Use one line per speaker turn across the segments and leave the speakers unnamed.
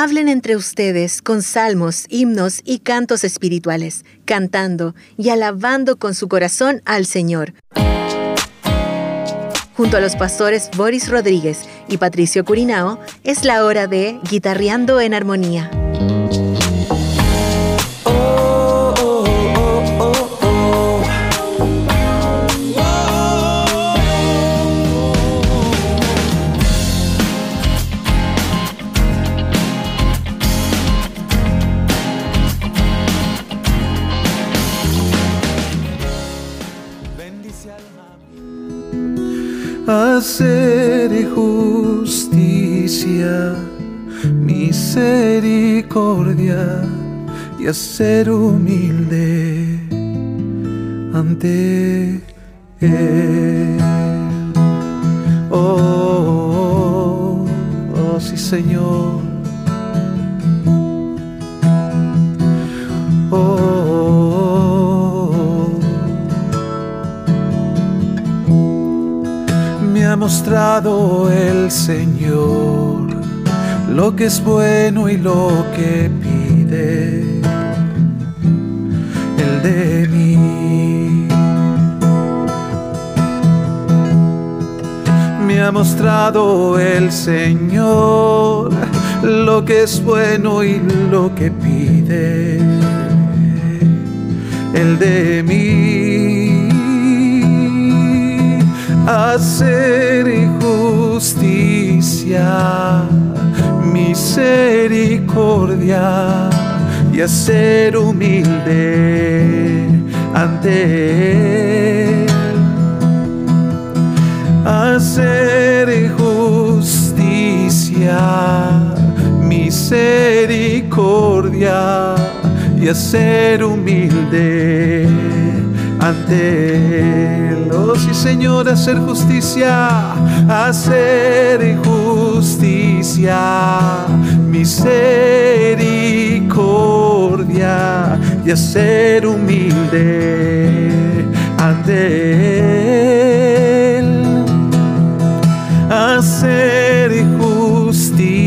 Hablen entre ustedes con salmos, himnos y cantos espirituales, cantando y alabando con su corazón al Señor. Junto a los pastores Boris Rodríguez y Patricio Curinao, es la hora de Guitarreando en Armonía.
Hacer justicia, misericordia y hacer humilde ante Él. Oh, oh, sí Señor. Mostrado el Señor lo que es bueno y lo que pide el de mí. Me ha mostrado el Señor lo que es bueno y lo que pide el de mí hacer justicia, misericordia y hacer humilde ante Él. Hacer justicia, misericordia y hacer humilde ante Él. Oh, sí, Señor, hacer justicia, hacer justicia, misericordia y hacer humilde ante Él. Hacer justicia,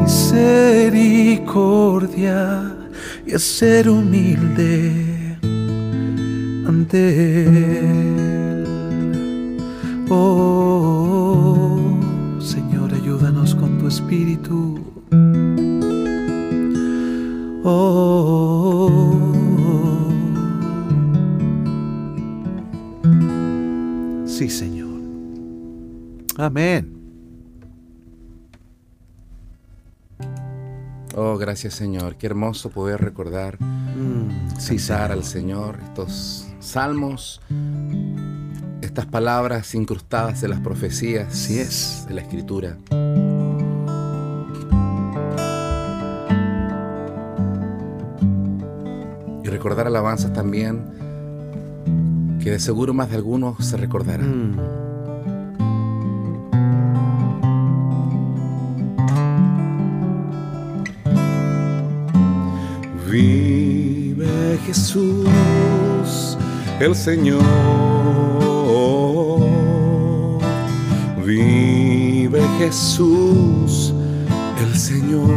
misericordia y hacer humilde Oh, Señor, ayúdanos con tu espíritu. Oh, sí, Señor. Amén.
Oh, gracias Señor. Qué hermoso poder recordar, mm, al Señor estos salmos, estas palabras incrustadas de las profecías
sí es.
de la escritura. Y recordar alabanzas también que de seguro más de algunos se recordarán. Vive Jesús el Señor. Vive Jesús, el Señor.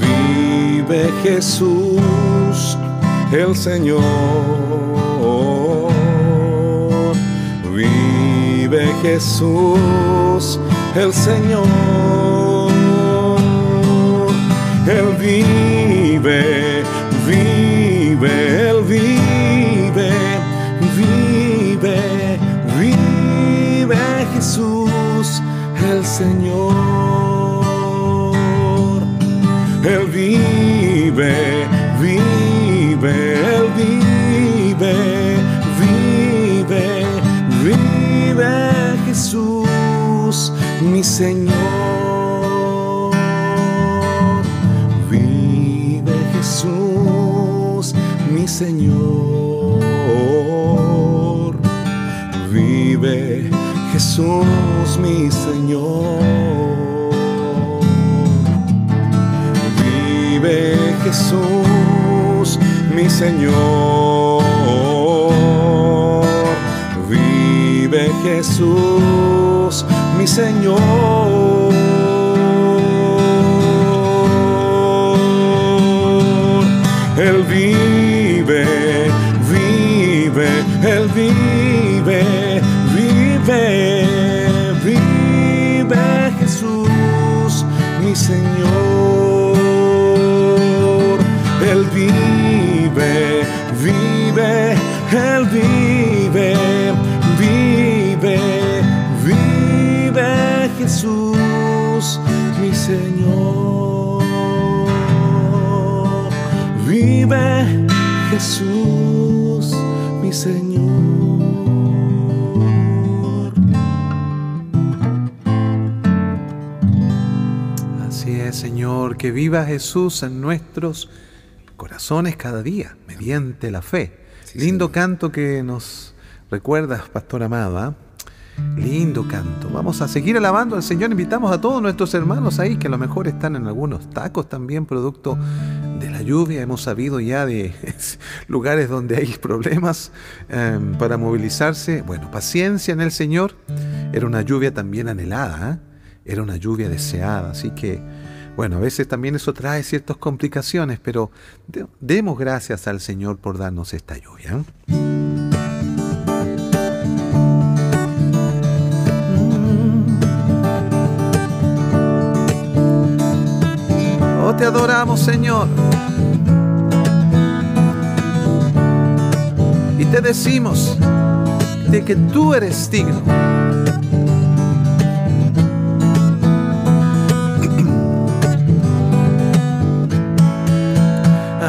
Vive Jesús, el Señor. Vive Jesús, el Señor. Él vive Señor. Él vive, vive, Él vive, vive, vive Jesús, mi Señor. Señor. Jesús mi Señor. Vive Jesús mi Señor. Vive Jesús
mi Señor. Él vive, Señor, que viva Jesús en nuestros corazones cada día, mediante la fe. Lindo canto que nos recuerdas, Pastor Amada. Lindo canto. Vamos a seguir alabando al Señor. Invitamos a todos nuestros hermanos ahí que a lo mejor están en algunos tacos también, producto de la lluvia. Hemos sabido ya de lugares donde hay problemas em, para movilizarse. Bueno, paciencia en el Señor. Era una lluvia también anhelada, ¿eh? era una lluvia deseada. Así que, bueno, a veces también eso trae ciertas complicaciones, pero de- demos gracias al Señor por darnos esta lluvia. ¿eh? Oh, te adoramos, Señor. Y te decimos de que tú eres digno.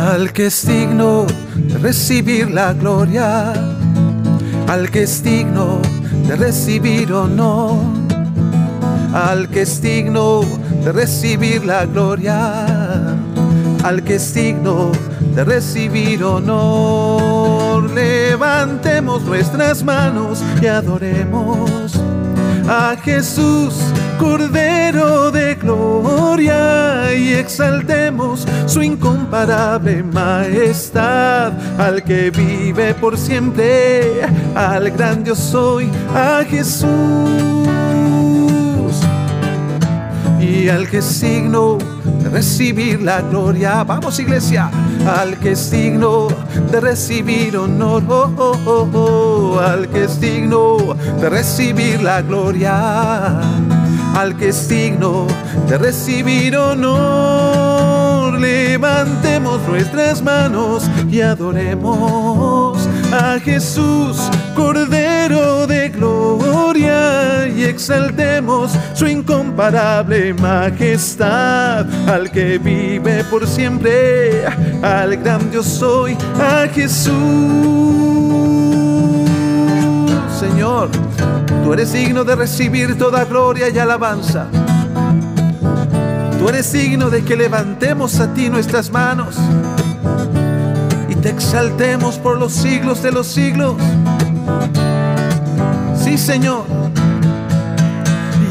Al que es digno de recibir la gloria, al que es digno de recibir honor al que es digno de recibir la gloria, al que es digno de recibir honor. Levantemos nuestras manos y adoremos a Jesús, Cordero de gloria, y exaltemos su incomparable majestad, al que vive por siempre, al gran Dios soy, a Jesús y al que es digno de recibir la gloria. Vamos iglesia, al que es digno de recibir honor, oh, oh, oh, oh, al que es digno de recibir la gloria, al que es digno de recibir honor. Levantemos nuestras manos y adoremos a Jesús, Cordero de gloria, y exaltemos su incomparable majestad, al que vive por siempre, al gran Dios soy, a Jesús. Señor, tú eres digno de recibir toda gloria y alabanza. Tú eres digno de que levantemos a ti nuestras manos y te exaltemos por los siglos de los siglos. Sí, Señor.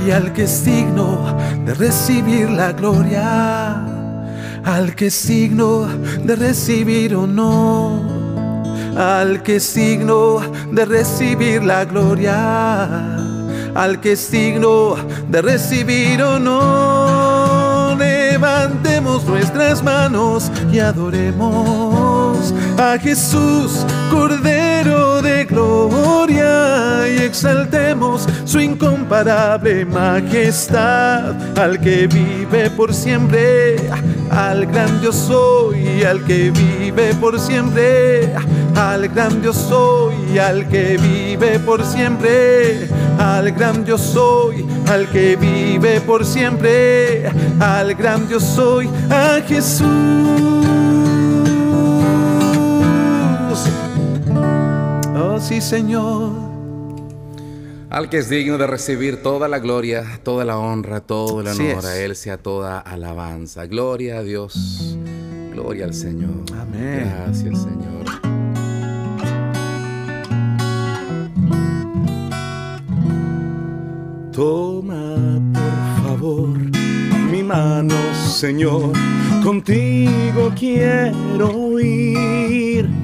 Y al que es digno de recibir la gloria, al que es digno de recibir honor, al que es digno de recibir la gloria, al que es digno de recibir honor. Levantemos nuestras manos y adoremos a Jesús, Cordero de gloria, y exaltemos su incomparable majestad, al que vive por siempre, al gran Dios soy, al que vive por siempre, al gran Dios soy, al que vive por siempre, al gran Dios soy, al que vive por siempre, al gran Dios soy, a Jesús. Oh sí, Señor.
Al que es digno de recibir toda la gloria, toda la honra, todo el honor, a Él sea toda alabanza. Gloria a Dios, gloria al Señor.
Amén.
Gracias, Señor.
Toma, por favor, mi mano, Señor. Contigo quiero ir.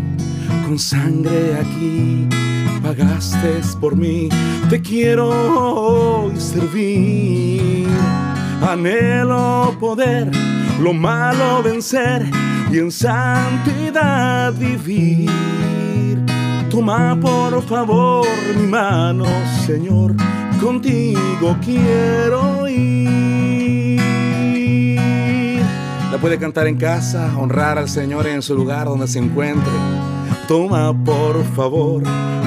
Con sangre aquí
pagaste por mí. Te quiero hoy servir. Anhelo poder lo malo vencer y en santidad vivir. Toma por favor mi mano, Señor, contigo quiero ir. La puede cantar en casa, honrar al Señor en su lugar donde se encuentre. Toma por favor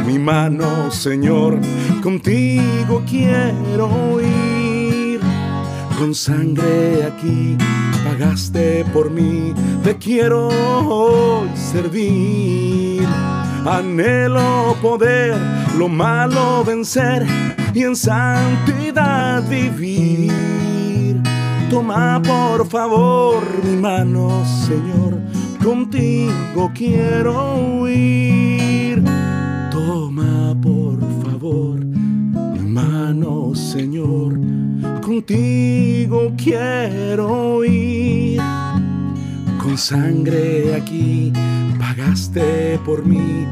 mi mano, Señor, contigo quiero ir. Con sangre aquí pagaste por mí, te quiero hoy servir. Anhelo poder lo malo vencer y en santidad vivir. Toma por favor mi mano, Señor, contigo quiero ir. Toma por favor mi mano, Señor, contigo quiero ir. Con sangre aquí pagaste por mí,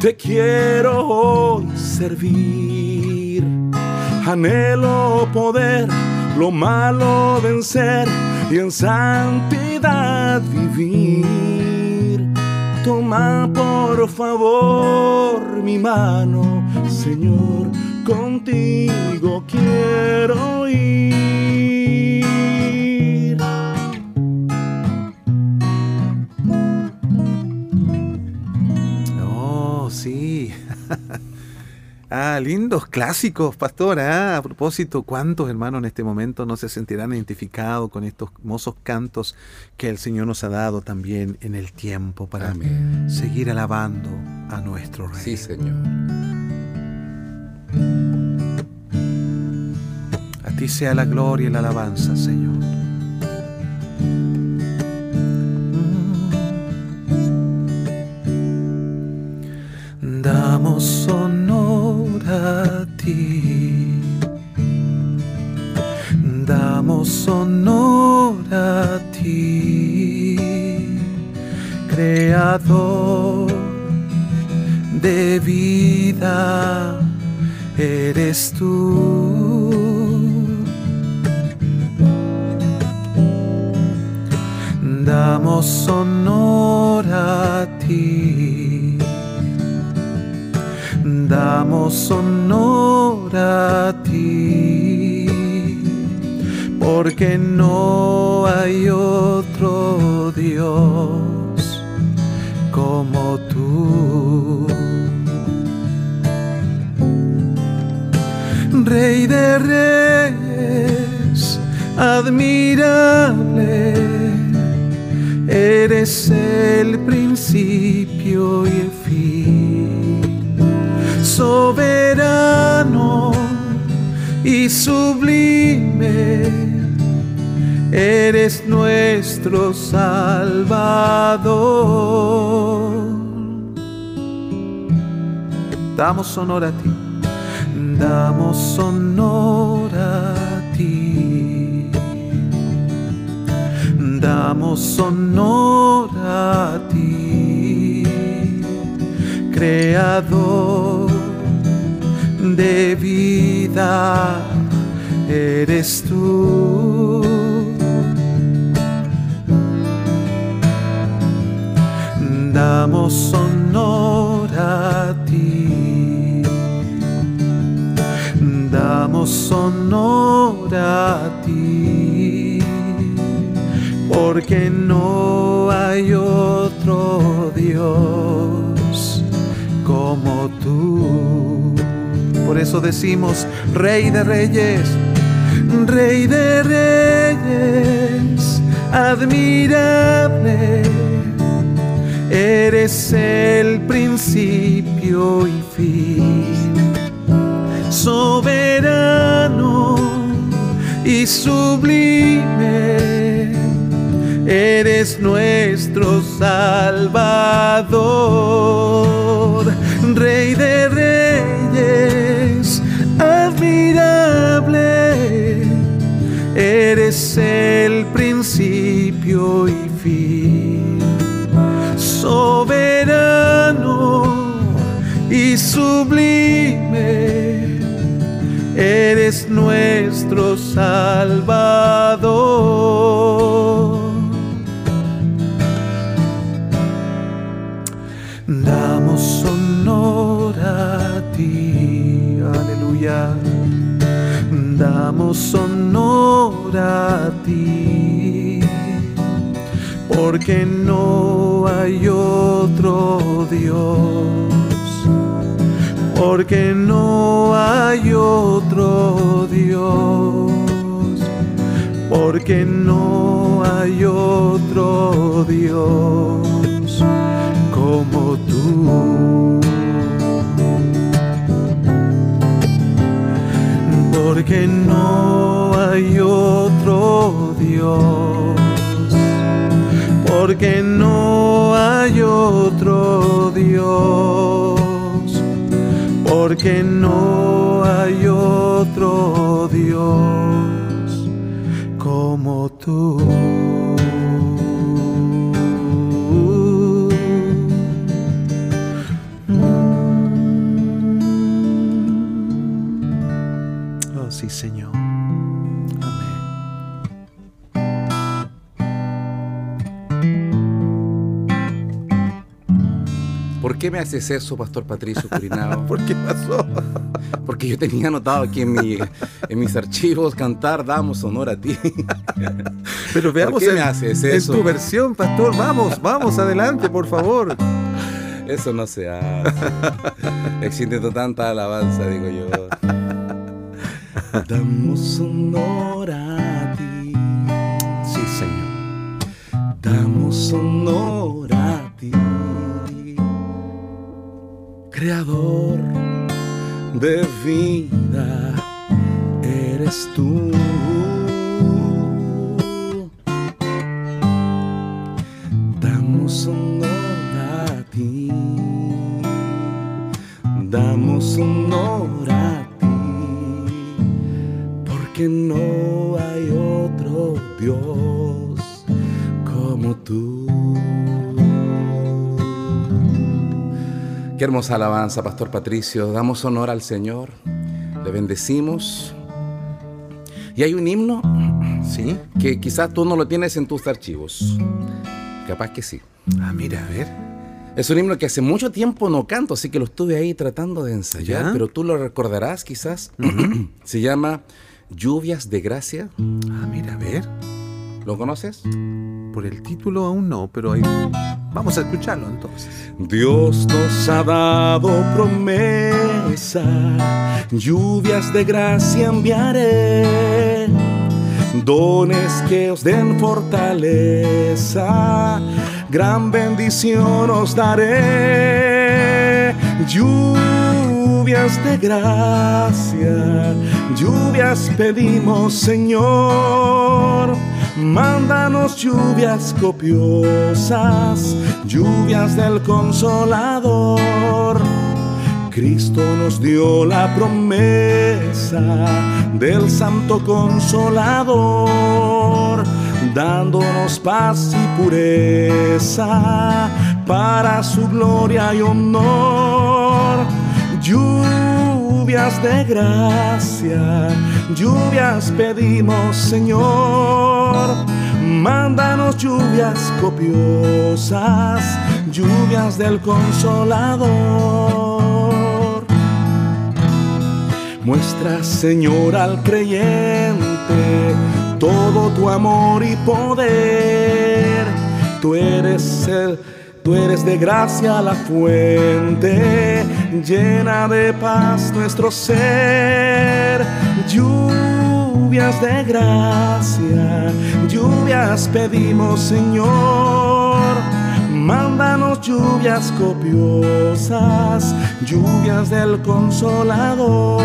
te quiero hoy servir. Anhelo poder lo malo vencer y en santidad vivir. Toma por favor mi mano, Señor, contigo quiero ir.
Ah, lindos clásicos, pastora. Ah, a propósito, ¿cuántos hermanos en este momento no se sentirán identificados con estos hermosos cantos que el Señor nos ha dado también en el tiempo para
Amén.
seguir alabando a nuestro Rey?
Sí, Señor.
A ti sea la gloria y la alabanza, Señor. Damos honor a ti. Damos honor a ti, Creador de vida, eres tú. Damos honor a ti. Damos honor a ti. Porque no hay otro Dios como tú. Rey de reyes, admirable, eres el principio y el fin, soberano y sublime, eres nuestro Salvador. Damos honor a ti damos honor a ti. Damos honor a ti, Creador de vida, eres tú. Damos honor a ti damos honor a ti, porque no hay otro Dios como tú. Por eso decimos, Rey de Reyes, Rey de Reyes, admirable, eres el principio y fin. Soberano y sublime, eres nuestro Salvador, sublime eres nuestro Salvador. Damos honor a ti, aleluya. Damos honor a ti, porque no hay otro Dios porque no hay otro Dios, porque no hay otro Dios como tú. Porque no hay otro Dios, porque no hay otro Dios porque no hay otro Dios como tú.
Qué me haces eso, Pastor Patricio Curinado?
¿Por qué pasó?
Porque yo tenía anotado aquí en, mis archivos cantar Damos honor a ti.
Pero veamos
¿Por qué me haces eso?
en tu versión, Pastor. Vamos, vamos, adelante, por favor.
Eso no se hace. Existe tanta alabanza, digo yo. Damos honor a ti.
Sí, Señor.
Damos honor a ti creador de vida eres tú. Damos honor a ti, damos honor a ti, porque no hay otro Dios como tú. Qué hermosa alabanza, Pastor Patricio. Damos honor al Señor, le bendecimos. Y hay un himno,
¿sí?
Que quizás tú no lo tienes en tus archivos. Capaz que sí.
Ah, mira, a ver.
Es un himno que hace mucho tiempo no canto, así que lo estuve ahí tratando de ensayar, pero tú lo recordarás quizás. Se llama Lluvias de Gracia.
Ah, mira, a ver.
¿Lo conoces?
Por el título aún no, pero ahí vamos a escucharlo entonces.
Dios nos ha dado promesa, lluvias de gracia enviaré, dones que os den fortaleza, gran bendición os daré. Lluvias de gracia, lluvias pedimos Señor Mándanos lluvias copiosas, lluvias del consolador. Cristo nos dio la promesa del santo consolador, dándonos paz y pureza para su gloria y honor. Lluvias de gracia, lluvias pedimos Señor. Mándanos lluvias copiosas, lluvias del consolador. Muestra Señor al creyente todo tu amor y poder. Tú eres el Tú eres de gracia la fuente, llena de paz nuestro ser. Lluvias de gracia, lluvias pedimos Señor. Mándanos lluvias copiosas, lluvias del consolador.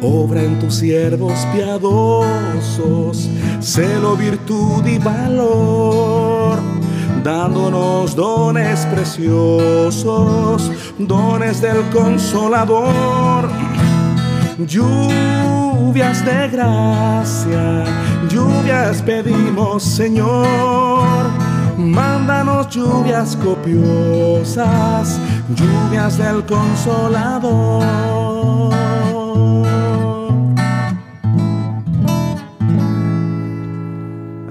Obra en tus siervos piadosos, celo, virtud y valor dándonos dones preciosos, dones del consolador. Lluvias de gracia, lluvias pedimos Señor,
Mándanos lluvias copiosas, lluvias del consolador.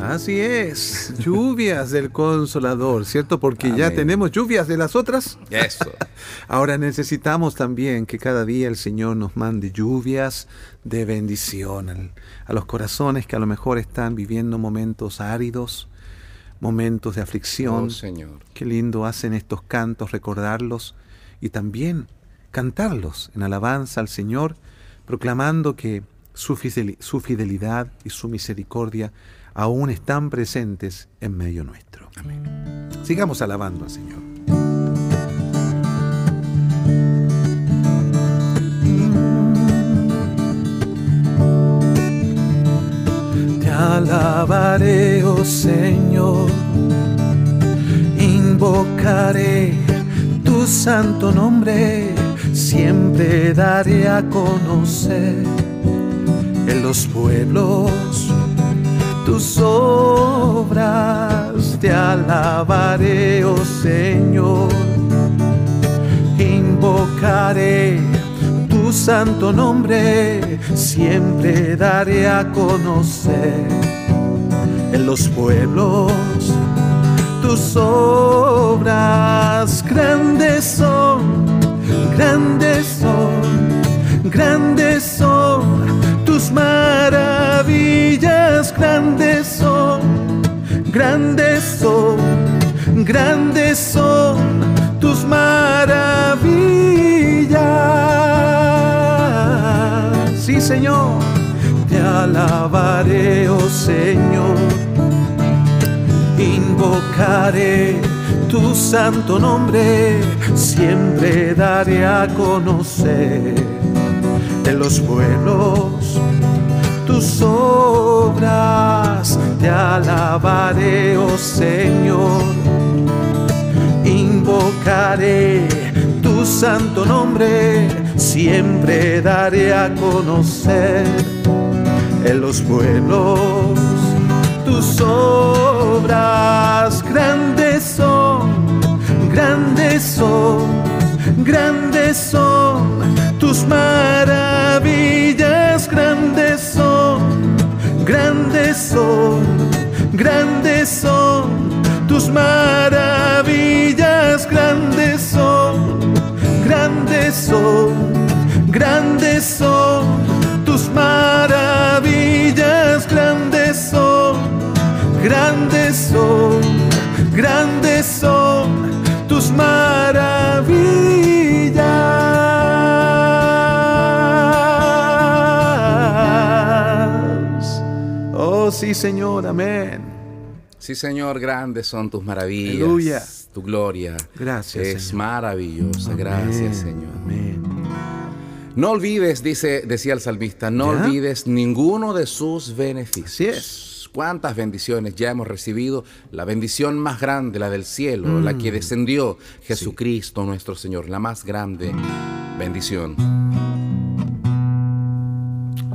Así es, lluvias del consolador, ¿cierto? Porque ya tenemos lluvias de las otras.
Eso.
Ahora necesitamos también que cada día el Señor nos mande lluvias de bendición a los corazones que a lo mejor están viviendo momentos áridos, momentos de aflicción.
Oh, Señor.
Qué lindo hacen estos cantos recordarlos y también cantarlos en alabanza al Señor, proclamando que su fidelidad y su misericordia aún están presentes en medio nuestro. Amén. Sigamos alabando al Señor.
Te alabaré, oh Señor, invocaré tu santo nombre, siempre daré a conocer en los pueblos tus obras, te alabaré, oh Señor. Invocaré tu santo nombre, siempre daré a conocer en los pueblos tus obras. Grandes son, grandes son, grandes son tus maravillas grandes son, grandes son, grandes son tus maravillas. Sí, Señor, te alabaré, oh Señor. Invocaré tu santo nombre, siempre daré a conocer en los pueblos tus obras, te alabaré, oh Señor. Invocaré tu santo nombre, siempre daré a conocer en los pueblos tus obras. Grandes son, grandes son, grandes son tus maravillas, grandes grandes son, grandes son tus maravillas, grandes son, grandes son, grandes son tus maravillas, grandes son, grandes son, grandes son tus maravillas. Señor, amén.
Sí, Señor, grandes son tus maravillas.
Aleluya.
Tu gloria
Gracias,
es
Señor.
maravillosa.
Amén,
Gracias, Señor.
Amén.
No olvides, dice, decía el salmista, no
¿Ya?
olvides ninguno de sus beneficios.
Así es.
Cuántas bendiciones ya hemos recibido. La bendición más grande, la del cielo,
Mm.
la que descendió Jesucristo nuestro Señor, la más grande bendición.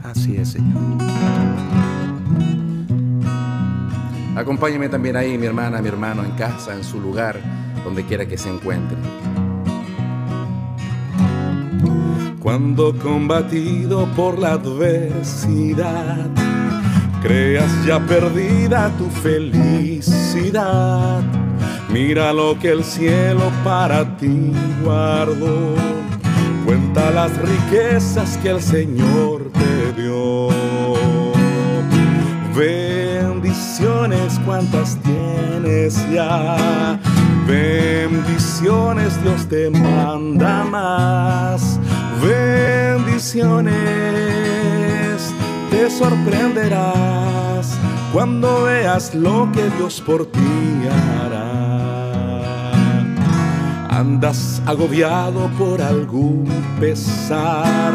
Así es, Señor.
Acompáñame también ahí, mi hermana, mi hermano, en casa, en su lugar, donde quiera que se encuentre.
Cuando combatido por la adversidad, creas ya perdida tu felicidad. Mira lo que el cielo para ti guardó. Cuenta las riquezas que el Señor te dio. Bendiciones cuantas tienes ya. Bendiciones Dios te manda más. Bendiciones te sorprenderás cuando veas lo que Dios por ti hará. Andas agobiado por algún pesar,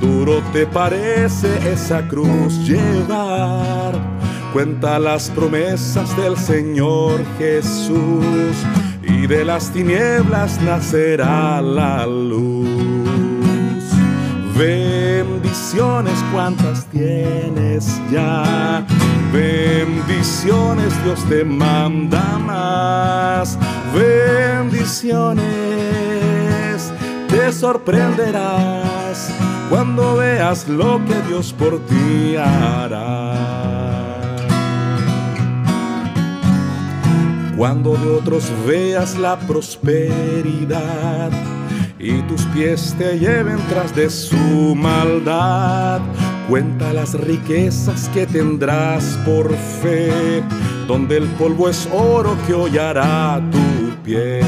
duro te parece esa cruz llevar. Cuenta las promesas del Señor Jesús y de las tinieblas nacerá la luz. Bendiciones cuantas tienes ya,
Bendiciones Dios te manda más. Bendiciones te sorprenderás cuando veas lo que Dios por ti hará. Cuando de otros veas la prosperidad y tus pies te lleven tras de su maldad, cuenta las riquezas que tendrás por fe, donde el polvo es oro que hollará tu pie.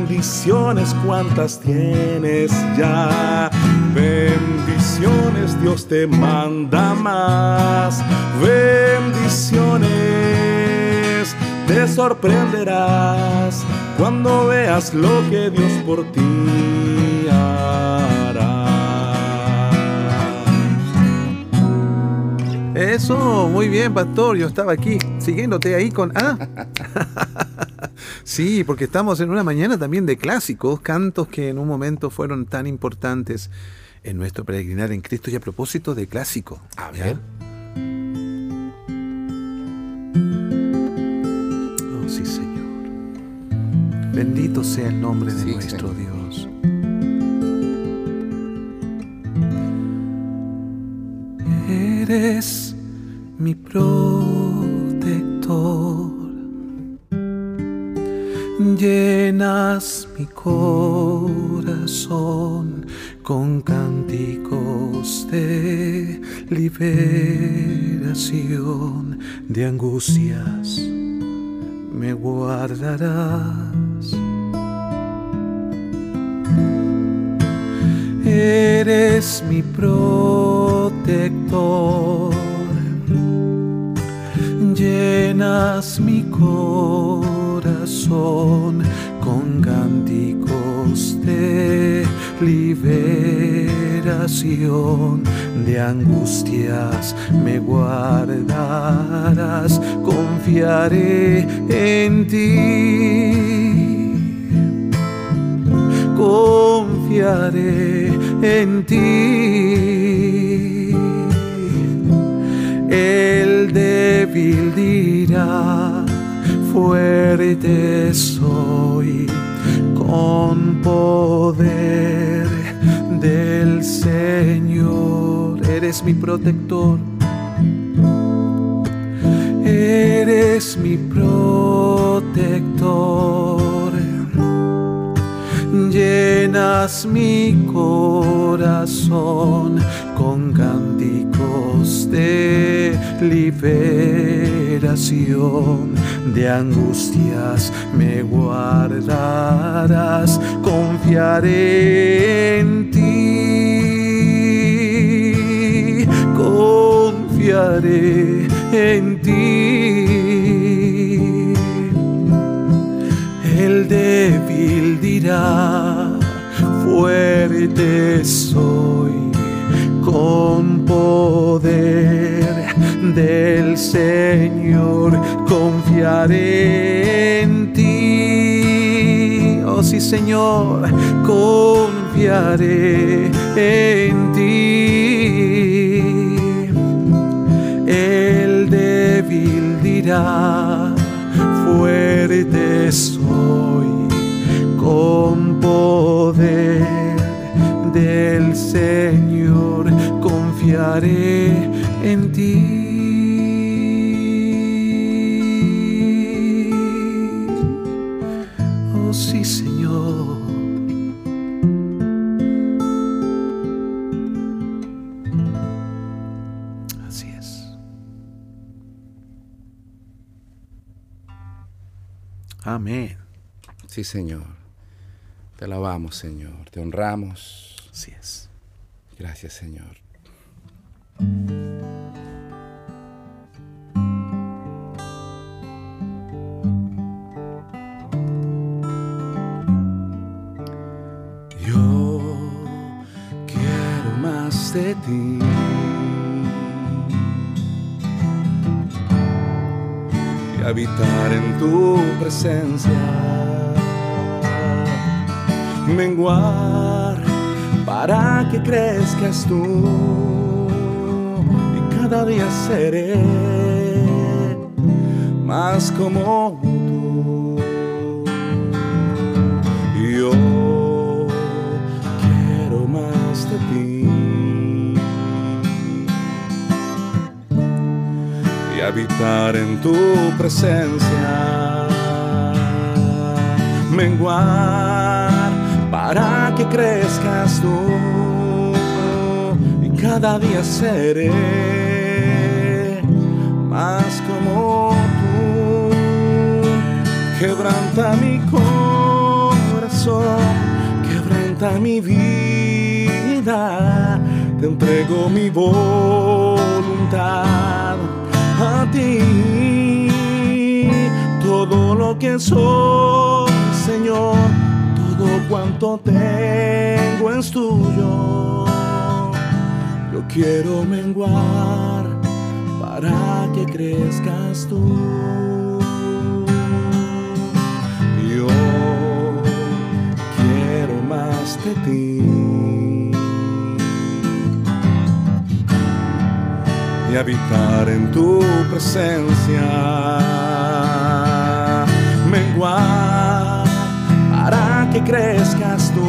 Bendiciones cuantas tienes ya. Bendiciones Dios te manda más. Bendiciones te sorprenderás cuando veas lo que Dios por ti hará.
Eso, muy bien, pastor. Yo estaba aquí siguiéndote ahí con A. sí, porque estamos en una mañana también de clásicos, cantos que en un momento fueron tan importantes en nuestro peregrinar en Cristo y a propósito de clásico.
A ver.
Oh, sí, Señor. Bendito sea el nombre de
Sí,
nuestro
Señor.
Dios. Eres mi protector. Llenas mi corazón con cánticos de liberación, de angustias me guardarás. Eres mi protector, llenas mi corazón con cánticos de liberación, de angustias me guardarás, confiaré en ti confiaré en ti. El débil dirá, fuerte soy, con poder del Señor. Eres mi protector. Eres mi protector llenas mi corazón con cánticos de liberación, de angustias me guardarás, confiaré en ti, confiaré en ti. El débil dirá, fuerte soy, con poder del Señor confiaré en ti. Oh sí, Señor, confiaré en ti. El débil dirá, fuerte soy, con poder del Señor confiaré en ti. Amén.
Sí, Señor. Te alabamos, Señor. Te honramos.
Así es.
Gracias, Señor.
Yo quiero más de ti. Habitar en tu presencia. Menguar para que crezcas tú. Y cada día seré más como tú. Yo quiero más de ti. Habitar en tu presencia. Menguar para que crezcas tú. Y cada día seré más como tú. Quebranta mi corazón, quebranta mi vida. Te entrego mi voluntad a ti. Todo lo que soy, Señor, todo cuanto tengo es tuyo. Yo quiero menguar para que crezcas tú. Yo quiero más de ti. Y habitar en tu presencia. Menguar para que crezcas tú.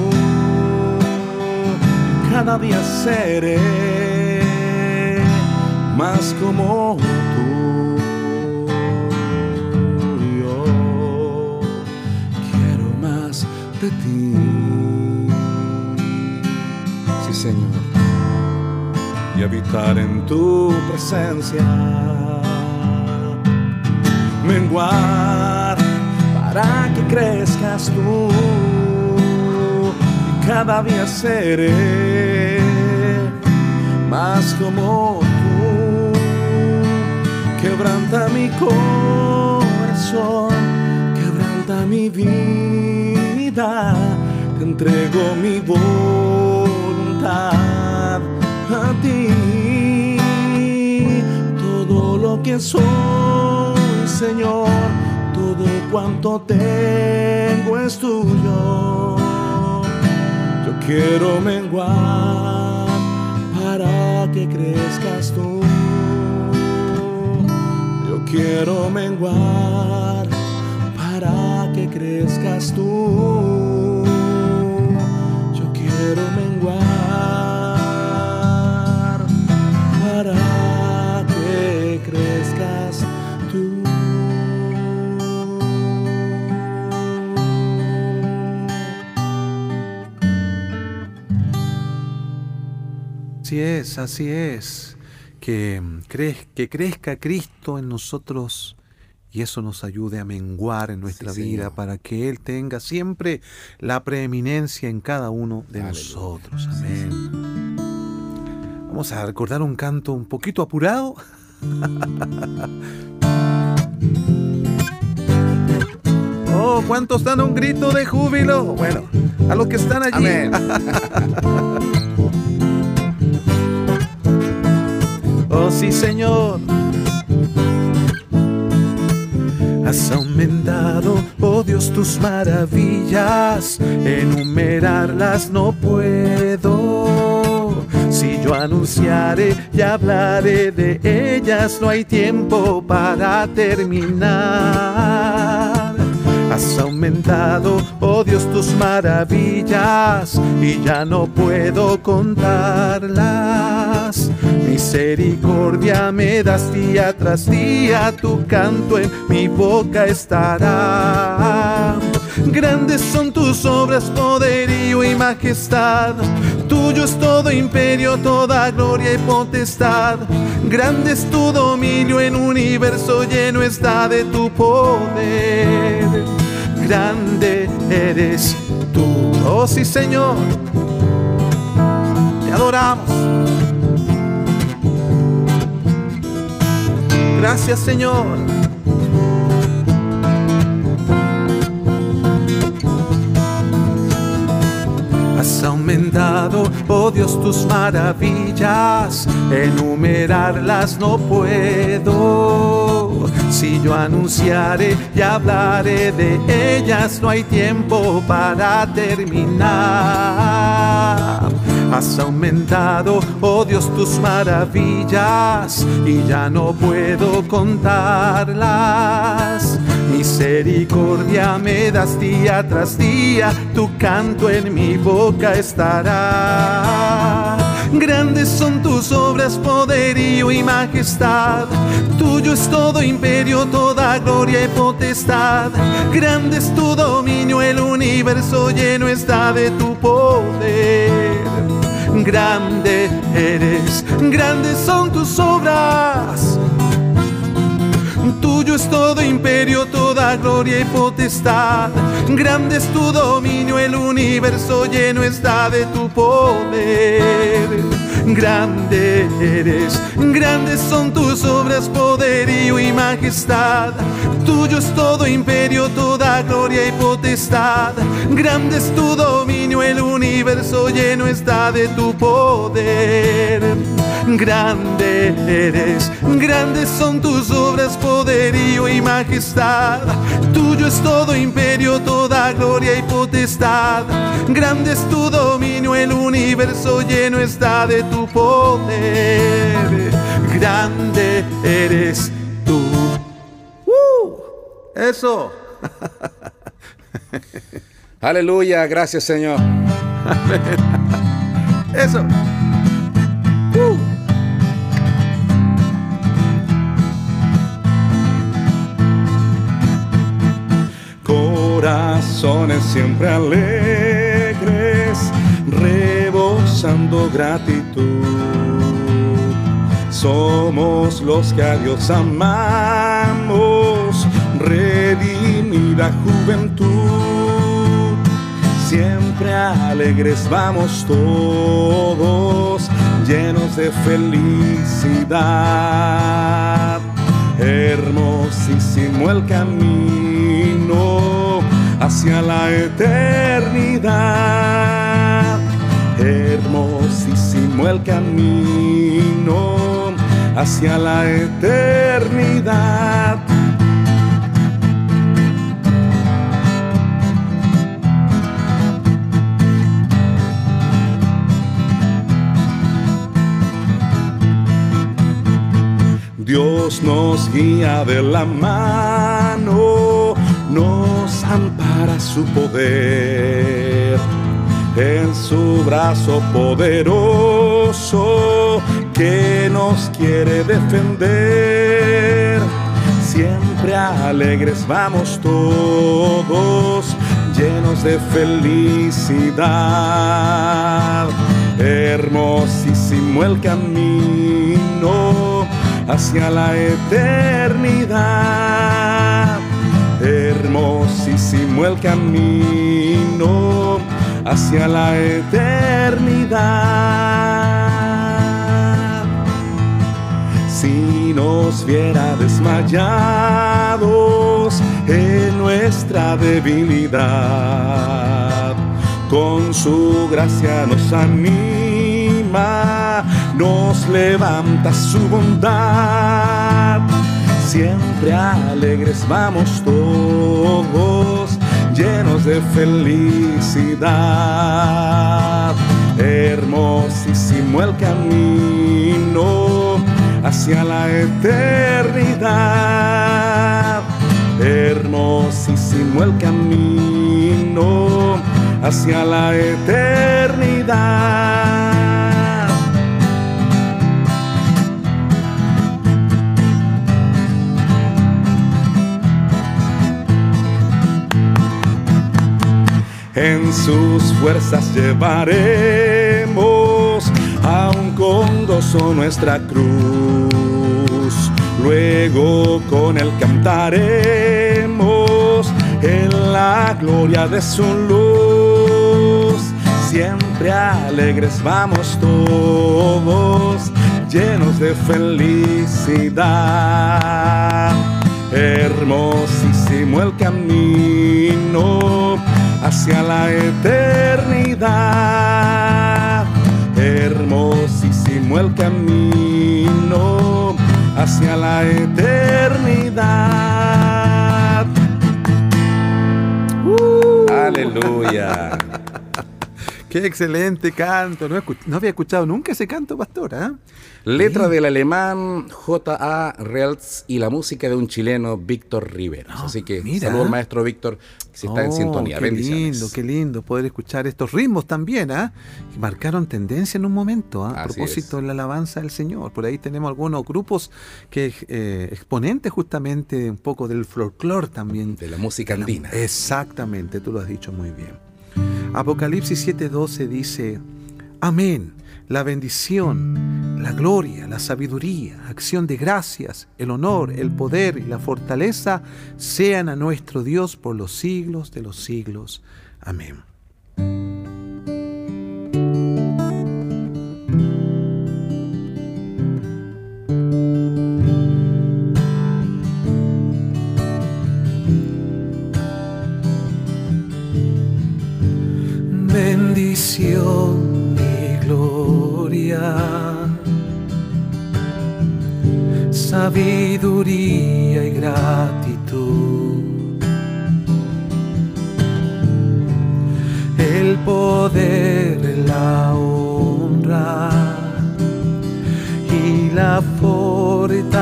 Cada día seré más como tú. Yo quiero más de ti. Sí, Señor. Habitar en tu presencia. Menguar para que crezcas tú. Y cada día seré más como tú. Quebranta mi corazón, quebranta mi vida. Te entrego mi voluntad a ti. Todo lo que soy, Señor, todo cuanto tengo es tuyo. Yo quiero menguar para que crezcas tú. Yo quiero menguar para que crezcas tú. Yo quiero menguar
Así es, así es. Que, crez- que crezca Cristo en nosotros y eso nos ayude a menguar en nuestra
Sí,
vida
Señor.
para que Él tenga siempre la preeminencia en cada uno de
Aleluya.
nosotros. Amén. Vamos a recordar un canto un poquito apurado. Oh, ¿cuántos dan un grito de júbilo? Bueno, a los que están allí.
Amén.
Oh sí, Señor. Has aumentado, oh Dios, tus maravillas. Enumerarlas no puedo. Si yo anunciaré y hablaré de ellas, no hay tiempo para terminar. Has aumentado, oh Dios, tus maravillas y ya no puedo contarlas. Misericordia me das día tras día, tu canto en mi boca estará. Grandes son tus obras, poderío y majestad. Tuyo es todo imperio, toda gloria y potestad. Grande es tu dominio en universo lleno está de tu poder. Grande eres tú. Oh sí, Señor. Te adoramos. Gracias, Señor. Has aumentado, oh Dios, tus maravillas, enumerarlas no puedo. Si yo anunciaré y hablaré de ellas, no hay tiempo para terminar. Has aumentado, oh Dios, tus maravillas y ya no puedo contarlas. Misericordia me das día tras día, tu canto en mi boca estará. Grandes son tus obras, poderío y majestad. Tuyo es todo imperio, toda gloria y potestad. Grande es tu dominio, el universo lleno está de tu poder. Grande eres, grandes son tus obras. Tuyo es todo imperio, toda gloria y potestad. Grande es tu dominio, el universo lleno está de tu poder. Grande eres, grandes son tus obras, poderío y majestad. Tuyo es todo imperio, toda gloria y potestad. Grande es tu dominio, el universo lleno está de tu poder. Grande eres, grandes son tus obras, poderío y majestad. Tuyo es todo imperio, toda gloria y potestad. Grande es tu dominio, el universo lleno está de tu poder. Grande eres. Eso.
Aleluya, gracias Señor.
Eso. ¡Uh!
Corazones siempre alegres, rebosando gratitud. Somos los que a Dios amamos, redimida juventud. Siempre alegres vamos todos, llenos de felicidad. Hermosísimo el camino hacia la eternidad. Hermosísimo el camino hacia la eternidad. Dios nos guía de la mano, nos ampara su poder. En su brazo poderoso que nos quiere defender. Siempre alegres vamos todos, llenos de felicidad. Hermosísimo el camino hacia la eternidad. Hermosísimo el camino hacia la eternidad. Si nos viera desmayados en nuestra debilidad, con su gracia nos anima nos levanta su bondad. Siempre alegres vamos todos, llenos de felicidad. Hermosísimo el camino hacia la eternidad. Hermosísimo el camino hacia la eternidad. En sus fuerzas llevaremos aún con gozo nuestra cruz. Luego con él cantaremos en la gloria de su luz. Siempre alegres vamos todos, llenos de felicidad. Hermosísimo el camino hacia la eternidad. Hermosísimo el camino hacia la eternidad.
Aleluya.
Qué excelente canto. No, había escuchado nunca ese canto, pastora. ¿ah?
Letra del alemán J.A. Reltz y la música de un chileno, Víctor Riveros. Ah, Así que saludos maestro Víctor, si está en oh, sintonía.
Qué lindo, qué lindo poder escuchar estos ritmos también, ¿ah? Que marcaron tendencia en un momento, ¿ah? a propósito de la alabanza del Señor. Por ahí tenemos algunos grupos que eh, exponentes justamente un poco del folclore también.
De la música andina.
exactamente, tú lo has dicho muy bien. Apocalipsis 7:12 dice, Amén la bendición, la gloria, la sabiduría, acción de gracias, el honor, el poder y la fortaleza sean a nuestro Dios por los siglos de los siglos. Amén. Bendición sabiduría y gratitud. El poder, la honra y la fortaleza.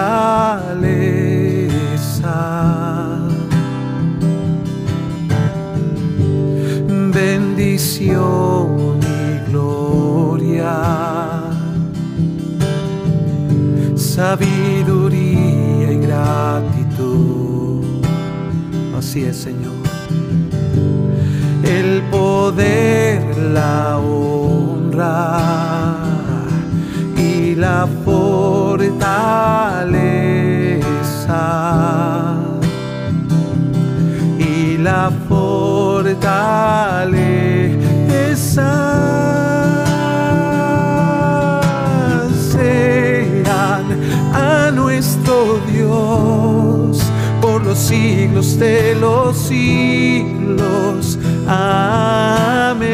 Bendición sabiduría y gratitud. Así es, Señor. El poder, la honra y la fortaleza. Y la fortaleza. Siglos de los siglos. Amén.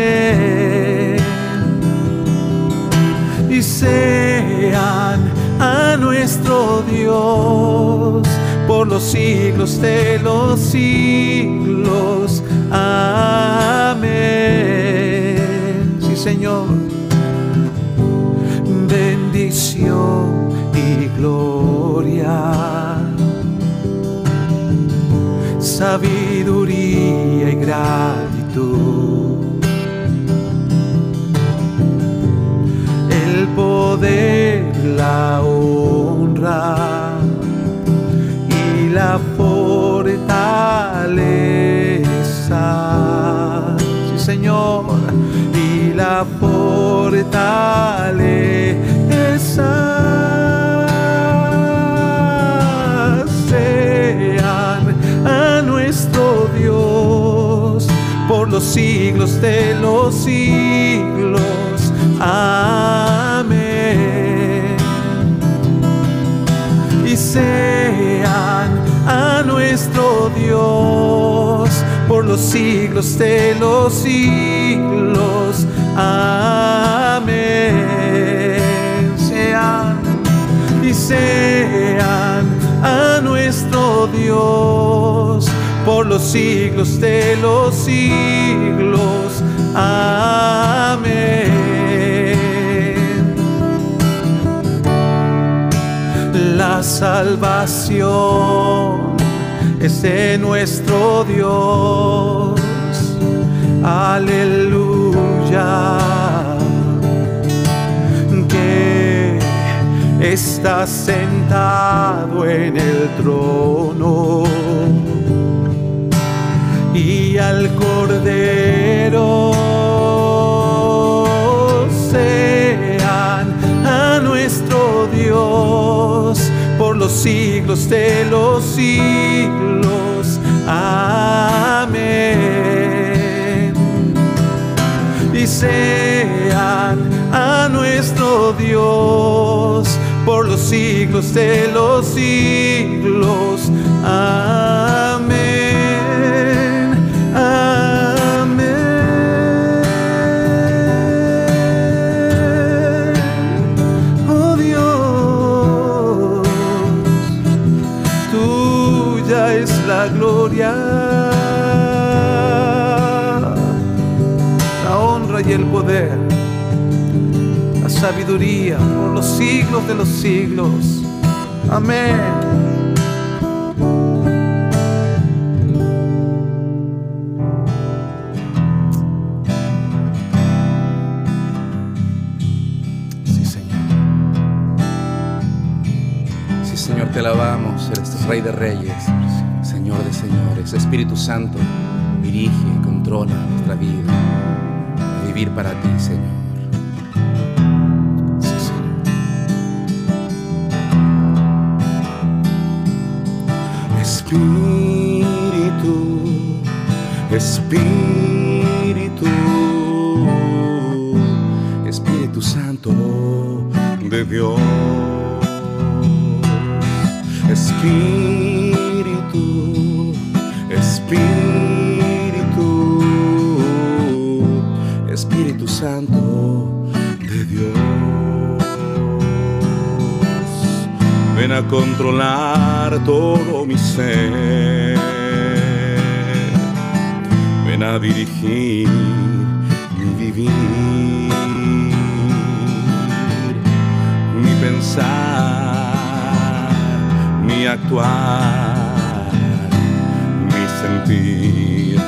Y sean a nuestro Dios por los siglos de los siglos. Amén. Sí, Señor. Bendición y gloria, sabiduría y gratitud. El poder, la honra y la fortaleza. Sí, Señor, y la fortaleza. Por los siglos de los siglos. Amén. Y sean a nuestro Dios por los siglos de los siglos. Amén. Sean y sean a nuestro Dios por los siglos de los siglos. Amén. La salvación es de nuestro Dios. Aleluya. Que está sentado en el trono y al Cordero sean a nuestro Dios por los siglos de los siglos. Amén. Y sean a nuestro Dios por los siglos de los siglos. Amén.
El poder, la sabiduría por los siglos de los siglos. Amén.
te alabamos, eres Rey de Reyes, Señor de Señores, Espíritu Santo, dirige, controla nuestra vida, vivir para ti, Señor. Espíritu, Espíritu, Espíritu Santo de Dios. Espíritu, a controlar todo mi ser. Ven a dirigir mi vivir, mi pensar mi actuar, mi sentir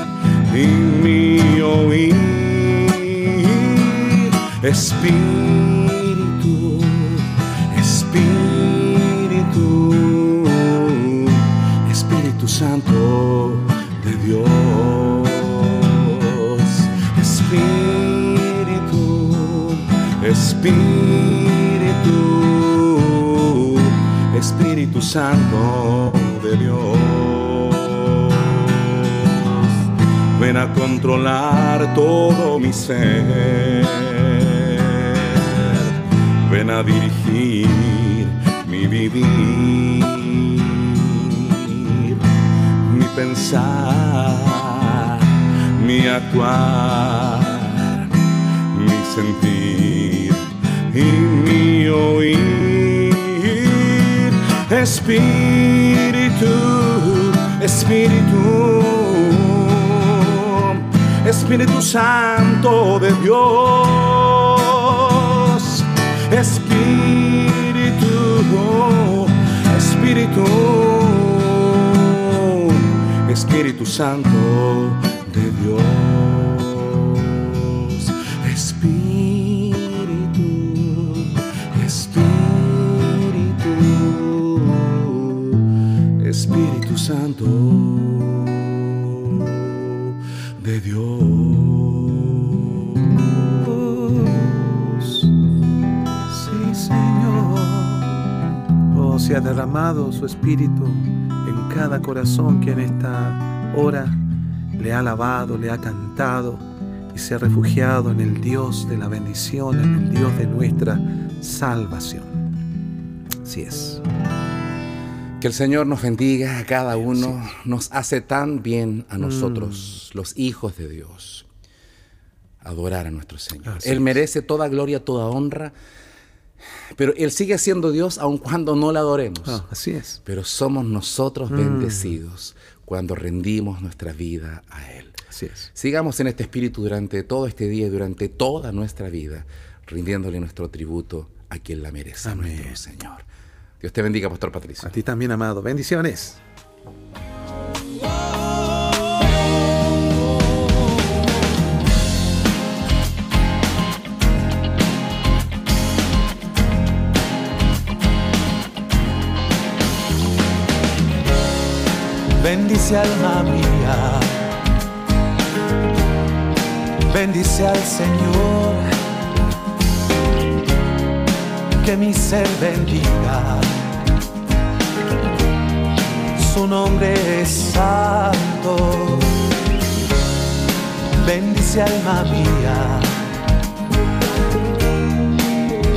y mi oír. Espíritu, Espíritu, Espíritu Santo de Dios. Ven a controlar todo mi ser. Ven a dirigir mi vivir, mi pensar, mi actuar, mi sentir oír. Espíritu, Espíritu, Espíritu Santo de Dios. Espíritu, Espíritu, Espíritu Santo de Dios. De Dios.
Sí, Señor. Oh, se ha derramado su espíritu en cada corazón que en esta hora le ha alabado, le ha cantado y se ha refugiado en el Dios de la bendición, en el Dios de nuestra salvación. Así es.
Que el Señor nos bendiga a cada uno, nos hace tan bien a nosotros, los hijos de Dios, adorar a nuestro Señor.
Así
Él
es.
merece toda gloria, toda honra, pero Él sigue siendo Dios aun cuando no le adoremos.
Ah, así es.
Pero somos nosotros bendecidos cuando rendimos nuestra vida a Él.
Así es.
Sigamos en este espíritu durante todo este día y durante toda nuestra vida, rindiéndole nuestro tributo a quien la merece,
Amén.
nuestro Señor. Dios te bendiga, Pastor Patricio.
A ti también, amado. Bendiciones.
Bendice alma mía, bendice al Señor, que mi ser bendiga, su nombre es santo. Bendice alma mía,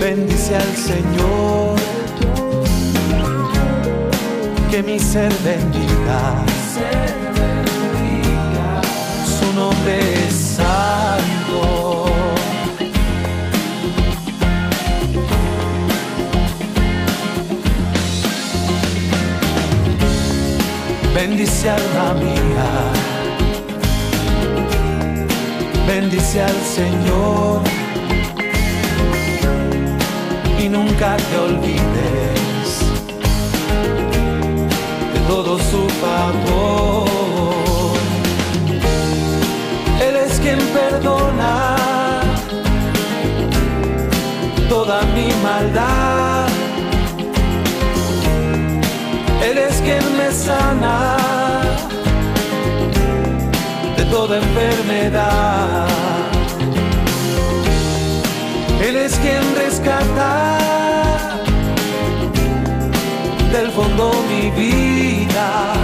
bendice al Señor que mi ser bendiga. Su nombre es Bendice alma mía.
bendice al Señor y nunca te olvides de todo su favor. Él es quien perdona toda mi maldad. eres quien me sana de toda enfermedad. Eres quien rescata del fondo mi vida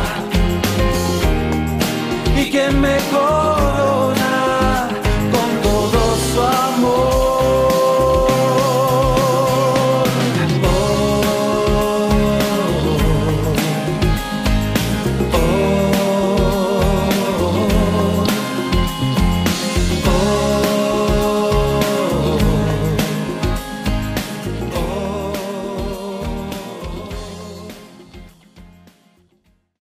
y quien me corona con todo su amor.